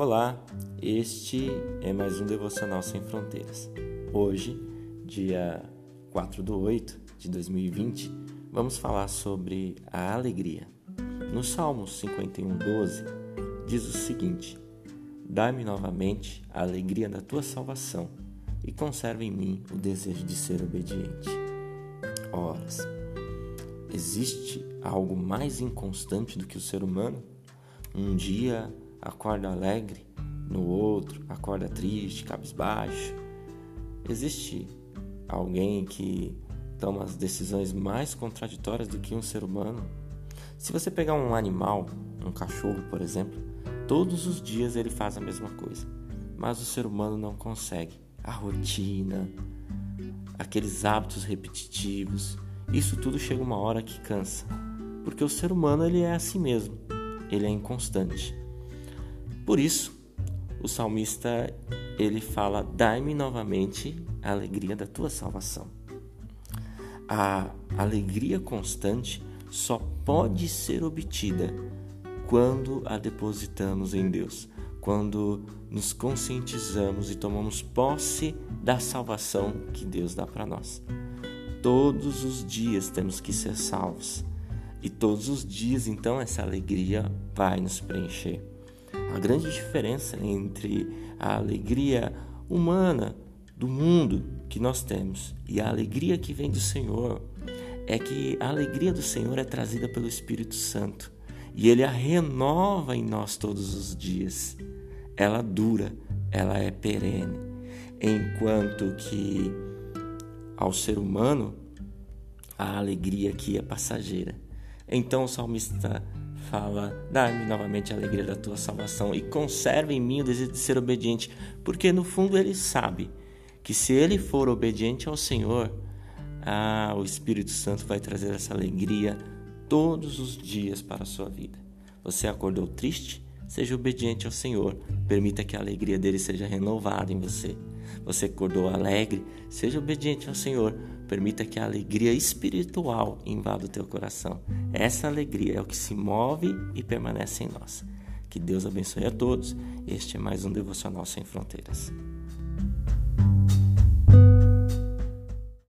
Olá, este é mais um Devocional Sem Fronteiras. Hoje, dia 4 de 8 de 2020, vamos falar sobre a alegria. No Salmo 51, 12, diz o seguinte: Dá-me novamente a alegria da tua salvação e conserva em mim o desejo de ser obediente. Horas. Existe algo mais inconstante do que o ser humano? Um dia acorda alegre, no outro acorda triste, cabisbaixo. Existe alguém que toma as decisões mais contraditórias do que um ser humano? Se você pegar um animal, um cachorro, por exemplo, todos os dias ele faz a mesma coisa, mas o ser humano não consegue. A rotina, aqueles hábitos repetitivos, isso tudo chega uma hora que cansa, porque o ser humano ele é assim mesmo, ele é inconstante. Por isso, o salmista ele fala: "Dai-me novamente a alegria da tua salvação". A alegria constante só pode ser obtida quando a depositamos em Deus, quando nos conscientizamos e tomamos posse da salvação que Deus dá para nós. Todos os dias temos que ser salvos e todos os dias então essa alegria vai nos preencher. A grande diferença entre a alegria humana do mundo que nós temos e a alegria que vem do Senhor é que a alegria do Senhor é trazida pelo Espírito Santo e ele a renova em nós todos os dias. Ela dura, ela é perene, enquanto que ao ser humano a alegria aqui é passageira. Então o salmista fala: Dá-me novamente a alegria da tua salvação e conserva em mim o desejo de ser obediente, porque no fundo ele sabe que se ele for obediente ao Senhor, ah, o Espírito Santo vai trazer essa alegria todos os dias para a sua vida. Você acordou triste? Seja obediente ao Senhor, permita que a alegria dele seja renovada em você. Você acordou alegre? Seja obediente ao Senhor, permita que a alegria espiritual invada o teu coração. Essa alegria é o que se move e permanece em nós. Que Deus abençoe a todos. Este é mais um Devocional Sem Fronteiras.